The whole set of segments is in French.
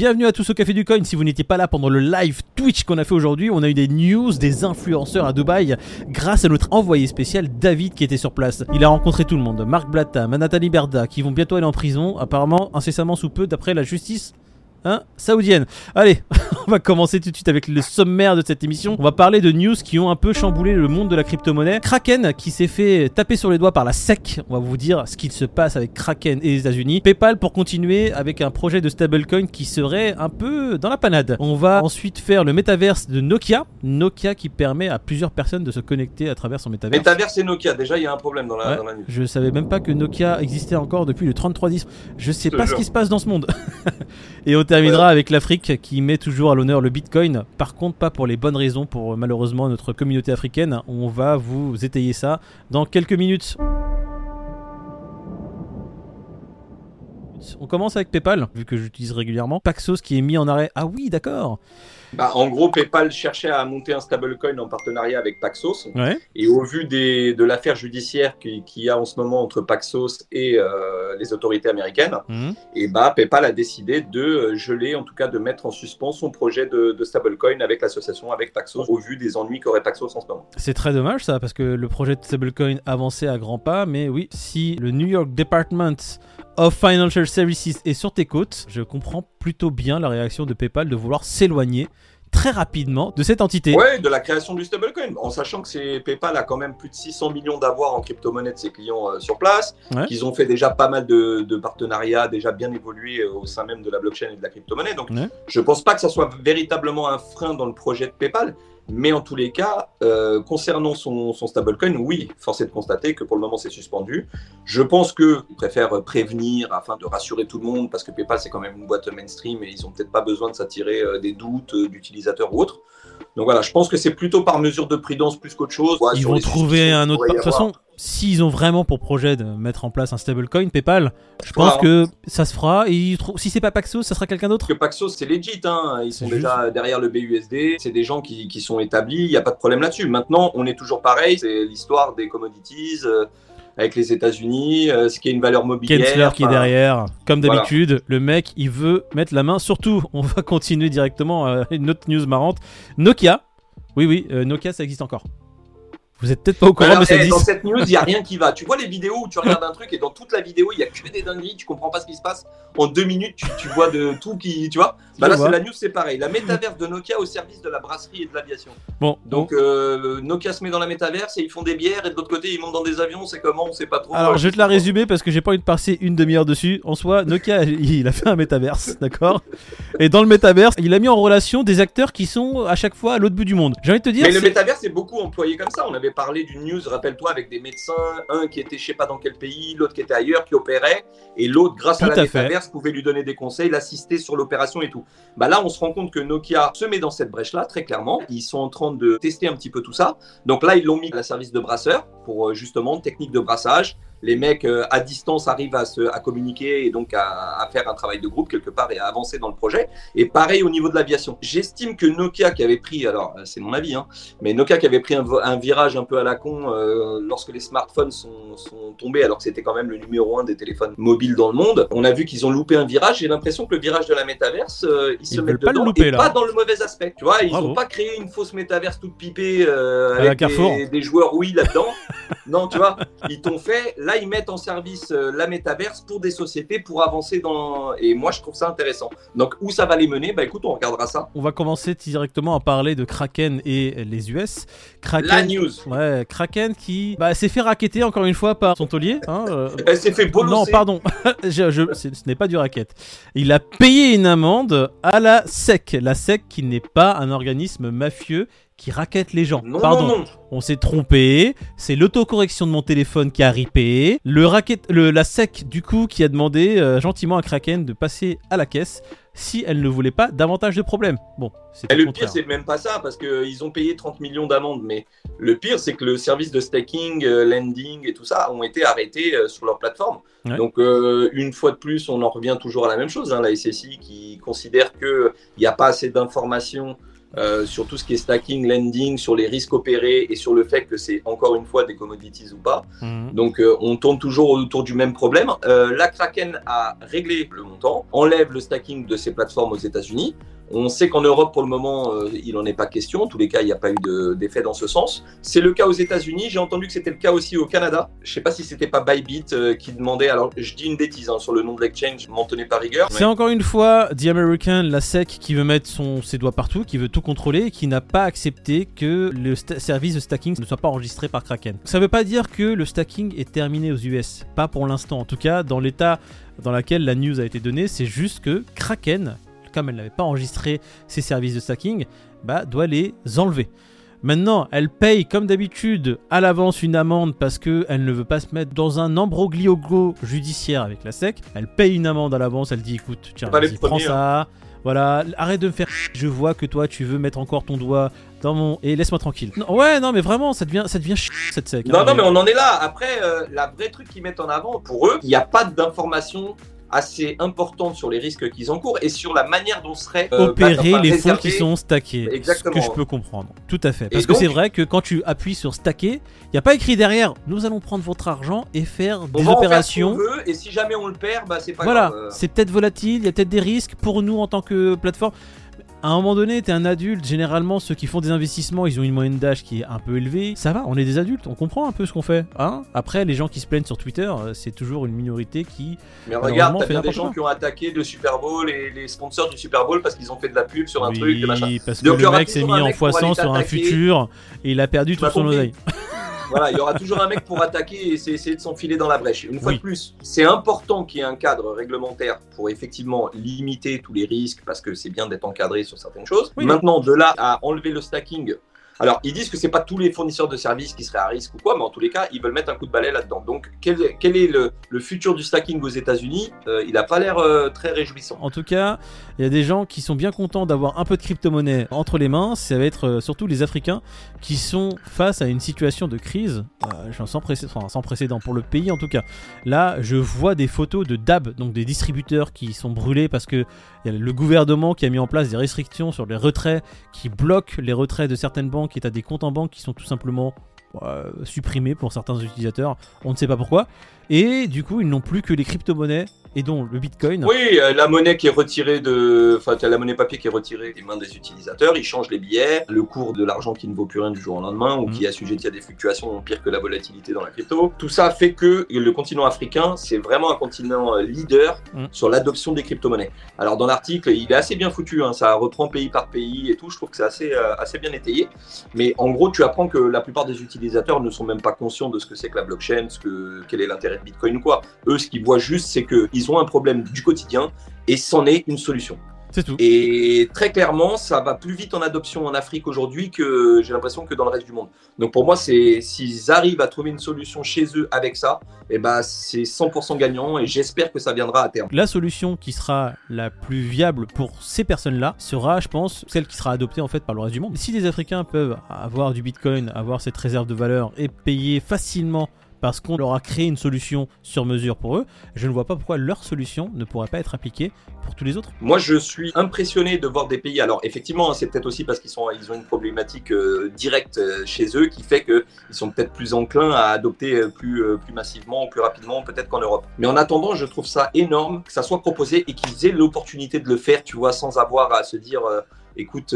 Bienvenue à tous au Café du Coin. Si vous n'étiez pas là pendant le live Twitch qu'on a fait aujourd'hui, on a eu des news des influenceurs à Dubaï grâce à notre envoyé spécial David qui était sur place. Il a rencontré tout le monde, Marc Blatta, Nathalie Berda, qui vont bientôt aller en prison, apparemment incessamment sous peu d'après la justice Hein Saoudienne. Allez, on va commencer tout de suite avec le sommaire de cette émission. On va parler de news qui ont un peu chamboulé le monde de la crypto-monnaie. Kraken qui s'est fait taper sur les doigts par la SEC. On va vous dire ce qu'il se passe avec Kraken et les États-Unis. PayPal pour continuer avec un projet de stablecoin qui serait un peu dans la panade. On va ensuite faire le métaverse de Nokia. Nokia qui permet à plusieurs personnes de se connecter à travers son métaverse. Métaverse et Nokia, déjà il y a un problème dans la, news. Je savais même pas que Nokia existait encore depuis le 3310. Je sais pas ce qui se passe dans ce monde. et terminera avec l'Afrique qui met toujours à l'honneur le Bitcoin. Par contre, pas pour les bonnes raisons pour malheureusement notre communauté africaine. On va vous étayer ça dans quelques minutes. On commence avec PayPal, vu que j'utilise régulièrement. Paxos qui est mis en arrêt. Ah oui, d'accord. Bah, en gros, PayPal cherchait à monter un stablecoin en partenariat avec Paxos. Et au vu des, de l'affaire judiciaire qu'il y a en ce moment entre Paxos et euh, les autorités américaines, mhm. et bah, PayPal a décidé de geler, en tout cas de mettre en suspens son projet de, de stablecoin avec l'association, avec Paxos, au vu des ennuis qu'aurait Paxos en ce moment. C'est très dommage ça, parce que le projet de stablecoin avançait à grands pas, mais oui, si le New York Department of Financial Services est sur tes côtes, je comprends plutôt bien la réaction de PayPal de vouloir s'éloigner très rapidement de cette entité. Ouais, de la création du stablecoin, en sachant que c'est PayPal a quand même plus de 600 millions d'avoirs en crypto-monnaie de ses clients euh, sur place, qu'ils ont fait déjà pas mal de, partenariats déjà bien évolués euh, au sein même de la blockchain et de la crypto-monnaie. Donc, je pense pas que ça soit véritablement un frein dans le projet de PayPal. Mais en tous les cas, euh, concernant son, stablecoin, oui, force est de constater que pour le moment c'est suspendu. Je pense qu'ils préfèrent prévenir afin de rassurer tout le monde parce que PayPal c'est quand même une boîte mainstream et ils n'ont peut-être pas besoin de s'attirer euh, des doutes euh, d'utilisateurs ou autres. Donc voilà, je pense que c'est plutôt par mesure de prudence plus qu'autre chose. Ils vont trouver un autre. De toute façon, s'ils ont vraiment pour projet de mettre en place un stablecoin, PayPal, je pense que ça se fera. Et si c'est pas Paxos, ça sera quelqu'un d'autre. Que Paxos, c'est legit. Hein. Ils sont déjà derrière le BUSD. C'est des gens qui, qui sont établis. Il n'y a pas de problème là-dessus. Maintenant, on est toujours pareil. C'est l'histoire des commodities. Euh, avec les États-Unis, euh, ce qui est une valeur mobilière. Kensler qui est derrière, comme d'habitude, le mec il veut mettre la main surtout. On va continuer directement à une autre news marrante. Nokia, oui oui, euh, Nokia ça existe encore. Vous êtes peut-être pas au courant, mais ça existe. Dans cette news, il n'y a rien qui va. Tu vois les vidéos où tu regardes un truc et dans toute la vidéo, il y a que des dingueries, tu comprends pas ce qui se passe. En deux minutes, tu, vois de tout qui. Tu vois bah Là, c'est la news, c'est pareil. La métaverse de Nokia au service de la brasserie et de l'aviation. Bon. Donc, euh, Nokia se met dans la métaverse et ils font des bières et de l'autre côté, ils montent dans des avions. C'est comment? On sait pas trop. Alors, je vais te la résumer parce que j'ai pas envie de passer une demi-heure dessus. En soi, Nokia, il a fait un métaverse, d'accord? Et dans le métaverse, il a mis en relation des acteurs qui sont à chaque fois à l'autre bout du monde. J'ai envie de te dire. Mais le métaverse est beaucoup employé comme ça. On avait parlé d'une news rappelle-toi, avec des médecins, un qui était je sais pas dans quel pays, l'autre qui était ailleurs, qui opérait, et l'autre, grâce à la métaverse, pouvait lui donner des conseils, l'assister sur l'opération et tout. Bah là, on se rend compte que Nokia se met dans cette brèche-là, très clairement. Ils sont en train de tester un petit peu tout ça. Donc là, ils l'ont mis à la service de brasseur pour euh, justement technique de brassage, les mecs euh, à distance arrivent à, se, à communiquer et donc à, faire un travail de groupe quelque part et à avancer dans le projet. Et pareil au niveau de l'aviation. J'estime que Nokia qui avait pris, alors euh, c'est mon avis, hein, mais Nokia qui avait pris un, virage un peu à la con euh, lorsque les smartphones sont, sont tombés, alors que c'était quand même le numéro un des téléphones mobiles dans le monde, on a vu qu'ils ont loupé un virage. J'ai l'impression que le virage de la métaverse, ils, se mettent dedans louper, et pas dans le mauvais aspect. Tu vois, ils n'ont pas créé une fausse métaverse toute pipée avec des, des, joueurs oui là-dedans. non, tu vois, ils t'ont fait là, ils mettent en service euh, la métaverse pour des sociétés pour avancer dans. Et moi, je trouve ça intéressant. Donc, où ça va les mener? Bah écoute, on regardera ça. On va commencer directement à parler de Kraken et les US. Kraken, la news. Ouais, Kraken qui bah, s'est fait raqueter encore une fois par son taulier. Hein, euh. Elle s'est fait bolosser. Non, pardon, je, ce n'est pas du racket. Il a payé une amende à la SEC. La SEC qui n'est pas un organisme mafieux qui raquette les gens. Pardon, on s'est trompé. C'est l'autocorrection de mon téléphone qui a ripé. Le racket, le, la SEC du coup qui a demandé euh, gentiment à Kraken de passer à la caisse si elle ne voulait pas davantage de problèmes. Bon, c'est le pire, c'est même pas ça parce qu'ils ont payé 30 millions d'amendes. Mais le pire, c'est que le service de staking, euh, lending et tout ça ont été arrêtés euh, sur leur plateforme. Donc, une fois de plus, on en revient toujours à la même chose. Hein, la SSI qui considère qu'il n'y a pas assez d'informations euh, sur tout ce qui est stacking, lending, sur les risques opérés et sur le fait que c'est encore une fois des commodities ou pas. Mhm. Donc euh, on tourne toujours autour du même problème. Euh, la Kraken a réglé le montant, enlève le stacking de ses plateformes aux États-Unis. On sait qu'en Europe, pour le moment, euh, il n'en est pas question. En tous les cas, il n'y a pas eu d'effet dans ce sens. C'est le cas aux États-Unis. J'ai entendu que c'était le cas aussi au Canada. Je ne sais pas si c'était pas Bybit euh, qui demandait. Alors, je dis une bêtise hein, sur le nom de l'exchange, m'en tenez pas rigueur. C'est encore une fois The American, la SEC, qui veut mettre son, ses doigts partout, qui veut tout contrôler et qui n'a pas accepté que le service de stacking ne soit pas enregistré par Kraken. Ça ne veut pas dire que le stacking est terminé aux US. Pas pour l'instant. En tout cas, dans l'état dans lequel la news a été donnée, c'est juste que Kraken comme elle n'avait pas enregistré ses services de stacking, bah, doit les enlever. Maintenant, elle paye comme d'habitude à l'avance une amende parce qu'elle ne veut pas se mettre dans un ambrogliogo judiciaire avec la SEC. Elle paye une amende à l'avance, elle dit écoute, tiens, vas-y, prends ça. Hein. Voilà, arrête de me faire. Je vois que toi, tu veux mettre encore ton doigt dans mon. Et laisse-moi tranquille. ouais, non, mais vraiment, ça devient, ça devient cette sec. Hein. Non, non, mais on en est là. Après, euh, la vraie truc qu'ils mettent en avant, pour eux, il n'y a pas d'information assez importante sur les risques qu'ils encourent et sur la manière dont seraient euh, opérer les fonds qui sont stackés. Exactement. Ce que je peux comprendre. Tout à fait. Parce que c'est vrai que quand tu appuies sur stacker, il n'y a pas écrit derrière nous allons prendre votre argent et faire des opérations. veut, et si jamais on le perd, bah, c'est pas voilà, c'est peut-être volatile, il y a peut-être des risques pour nous en tant que plateforme à un moment donné, t'es un adulte. Généralement, ceux qui font des investissements, ils ont une moyenne d'âge qui est un peu élevée. Ça va, on est des adultes, on comprend un peu ce qu'on fait. Hein? Après, les gens qui se plaignent sur Twitter, euh, c'est toujours une minorité qui. Mais regarde, t'as des gens qui ont attaqué le Super Bowl et les sponsors du Super Bowl parce qu'ils ont fait de la pub sur un truc, Oui, parce que le mec s'est mis en x100 sur un futur et il a perdu tout son oseille. voilà, il y aura toujours un mec pour attaquer et essayer de s'enfiler dans la brèche. Une fois de plus, c'est important qu'il y ait un cadre réglementaire pour effectivement limiter tous les risques parce que c'est bien d'être encadré sur certaines choses. Maintenant, de là à enlever le stacking alors, ils disent que c'est pas tous les fournisseurs de services qui seraient à risque ou quoi, mais en tous les cas, ils veulent mettre un coup de balai là-dedans. Donc, quel, est le, futur du stacking aux États-Unis? Euh, Il n'a pas l'air euh, très réjouissant. En tout cas, il y a des gens qui sont bien contents d'avoir un peu de crypto-monnaie entre les mains. Ça va être euh, surtout les Africains qui sont face à une situation de crise sans, précédent, pour le pays en tout cas. Là, je vois des photos de DAB, donc des distributeurs qui sont brûlés parce que le gouvernement qui a mis en place des restrictions sur les retraits, qui bloquent les retraits de certaines banques et tu des comptes en banque qui sont tout simplement euh, supprimés pour certains utilisateurs. On ne sait pas pourquoi. Et du coup, ils n'ont plus que les crypto-monnaies et dont le Bitcoin. Oui, euh, la monnaie qui est retirée de, enfin, la monnaie papier qui est retirée des mains des utilisateurs. Ils changent les billets, le cours de l'argent qui ne vaut plus rien du jour au lendemain ou mmh. qui est assujetti à des fluctuations pire que la volatilité dans la crypto. Tout ça fait que le continent africain, c'est vraiment un continent euh, leader mmh. sur l'adoption des crypto-monnaies. Alors dans l'article, il est assez bien foutu. Hein, ça reprend pays par pays et tout. Je trouve que c'est assez, euh, assez bien étayé. Mais en gros, tu apprends que la plupart des utilisateurs ne sont même pas conscients de ce que c'est que la blockchain, ce que quel est l'intérêt de Bitcoin ou quoi. Eux, ce qu'ils voient juste, c'est que ils ont un problème du quotidien et c'en est une solution. C'est tout. Et très clairement, ça va plus vite en adoption en Afrique aujourd'hui que j'ai l'impression que dans le reste du monde. Donc pour moi, c'est s'ils arrivent à trouver une solution chez eux avec ça, et eh ben c'est 100% gagnant et j'espère que ça viendra à terme. La solution qui sera la plus viable pour ces personnes-là sera, je pense, celle qui sera adoptée en fait par le reste du monde. Si les Africains peuvent avoir du Bitcoin, avoir cette réserve de valeur et payer facilement parce qu'on leur a créé une solution sur mesure pour eux, je ne vois pas pourquoi leur solution ne pourrait pas être appliquée pour tous les autres. Moi, je suis impressionné de voir des pays. Alors, effectivement, c'est peut-être aussi parce qu'ils ils ont une problématique euh, directe euh, chez eux qui fait qu'ils sont peut-être plus enclins à adopter euh, plus, plus massivement plus rapidement, peut-être qu'en Europe. Mais en attendant, je trouve ça énorme que ça soit proposé et qu'ils aient l'opportunité de le faire, tu vois, sans avoir à se dire, écoute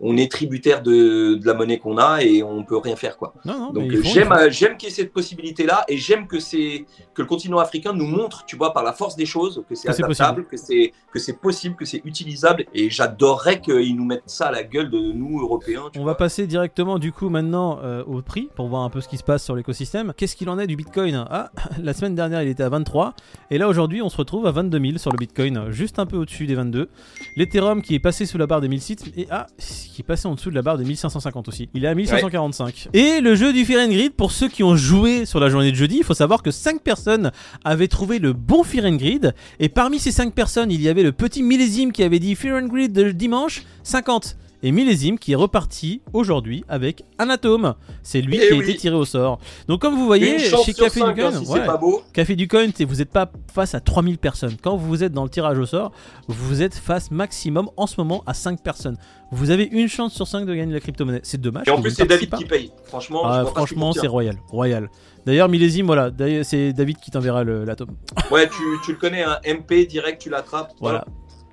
on est tributaire de, la monnaie qu'on a et on peut rien faire quoi. Donc j'aime j'aime qu'il y ait cette possibilité là et j'aime que c'est que le continent africain nous montre, tu vois, par la force des choses, que c'est adaptable, que c'est que c'est possible, que c'est utilisable et j'adorerais qu'ils nous mettent ça à la gueule de nous Européens. on va passer directement du coup maintenant euh, au prix pour voir un peu ce qui se passe sur l'écosystème. Qu'est-ce qu'il en est du Bitcoin? Ah, la semaine dernière il était à 23 et là aujourd'hui on se retrouve à 22 000 sur le Bitcoin, juste un peu au-dessus des 22. L'Ethereum qui est passé sous la barre des 1006 et ah qui est passé en dessous de la barre des 1550 aussi. Il est à 1545. Et le jeu du Fear and Grid, pour ceux qui ont joué sur la journée de jeudi, il faut savoir que 5 personnes avaient trouvé le bon Fear and Grid. Et parmi ces 5 personnes, il y avait le petit millésime qui avait dit Fear and Grid de dimanche 50. Et Millésime qui est reparti aujourd'hui avec un atome. C'est lui Eh qui a été tiré au sort. Donc comme vous voyez, chez Café du Coin, hein, si ouais, c'est pas beau. Café du Coin, vous n'êtes pas face à 3000 personnes. Quand vous êtes dans le tirage au sort, vous êtes face maximum en ce moment à 5 personnes. Vous avez une chance sur 5 de gagner la crypto-monnaie. C'est dommage. Et en plus, c'est David qui paye. Franchement, Ah, franchement, c'est royal. Royal. D'ailleurs, Millésime, voilà. C'est David qui t'enverra l'atome. Ouais, tu, tu le connais, un MP direct, tu l'attrapes. Voilà.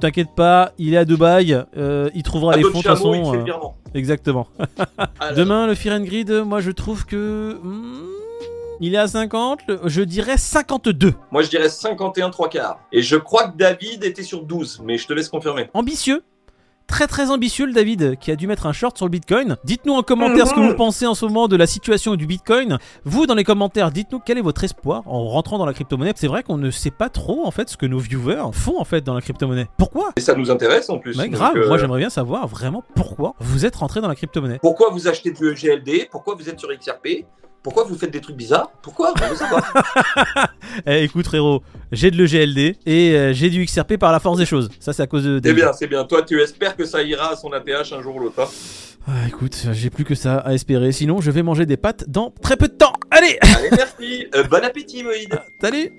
T'inquiète pas, il est à Dubaï. euh, il trouvera À les fonds de toute façon. euh, exactement. Ah Demain, le Fear and Grid, moi je trouve que. hmm, il est à 50, le- je dirais 52. Moi, je dirais 51 3 quarts. Et je crois que David était sur 12, mais je te laisse confirmer. Ambitieux. Très très ambitieux le David qui a dû mettre un short sur le Bitcoin. Dites-nous en commentaire ce que vous pensez en ce moment de la situation du Bitcoin. Vous dans les commentaires, dites-nous quel est votre espoir en rentrant dans la crypto-monnaie. C'est vrai qu'on ne sait pas trop en fait ce que nos viewers font en fait dans la crypto-monnaie. Pourquoi? Et ça nous intéresse en plus. Ouais, Donc, grave, euh, moi j'aimerais bien savoir vraiment pourquoi vous êtes rentré dans la crypto-monnaie. Pourquoi vous achetez du GLD Pourquoi vous êtes sur XRP Pourquoi vous faites des trucs bizarres? Pourquoi? On veut savoir. Eh, écoute frérot, j'ai de l'EGLD et euh, j'ai du XRP par la force des choses. Ça c'est à cause de C'est David. bien, c'est bien. Toi, tu espères que ça ira à son APH un jour ou l'autre. hein? Ah, écoute, j'ai plus que ça à espérer. Sinon, je vais manger des pâtes dans très peu de temps. Allez, Allez, merci. Euh, bon appétit, Moïd. salut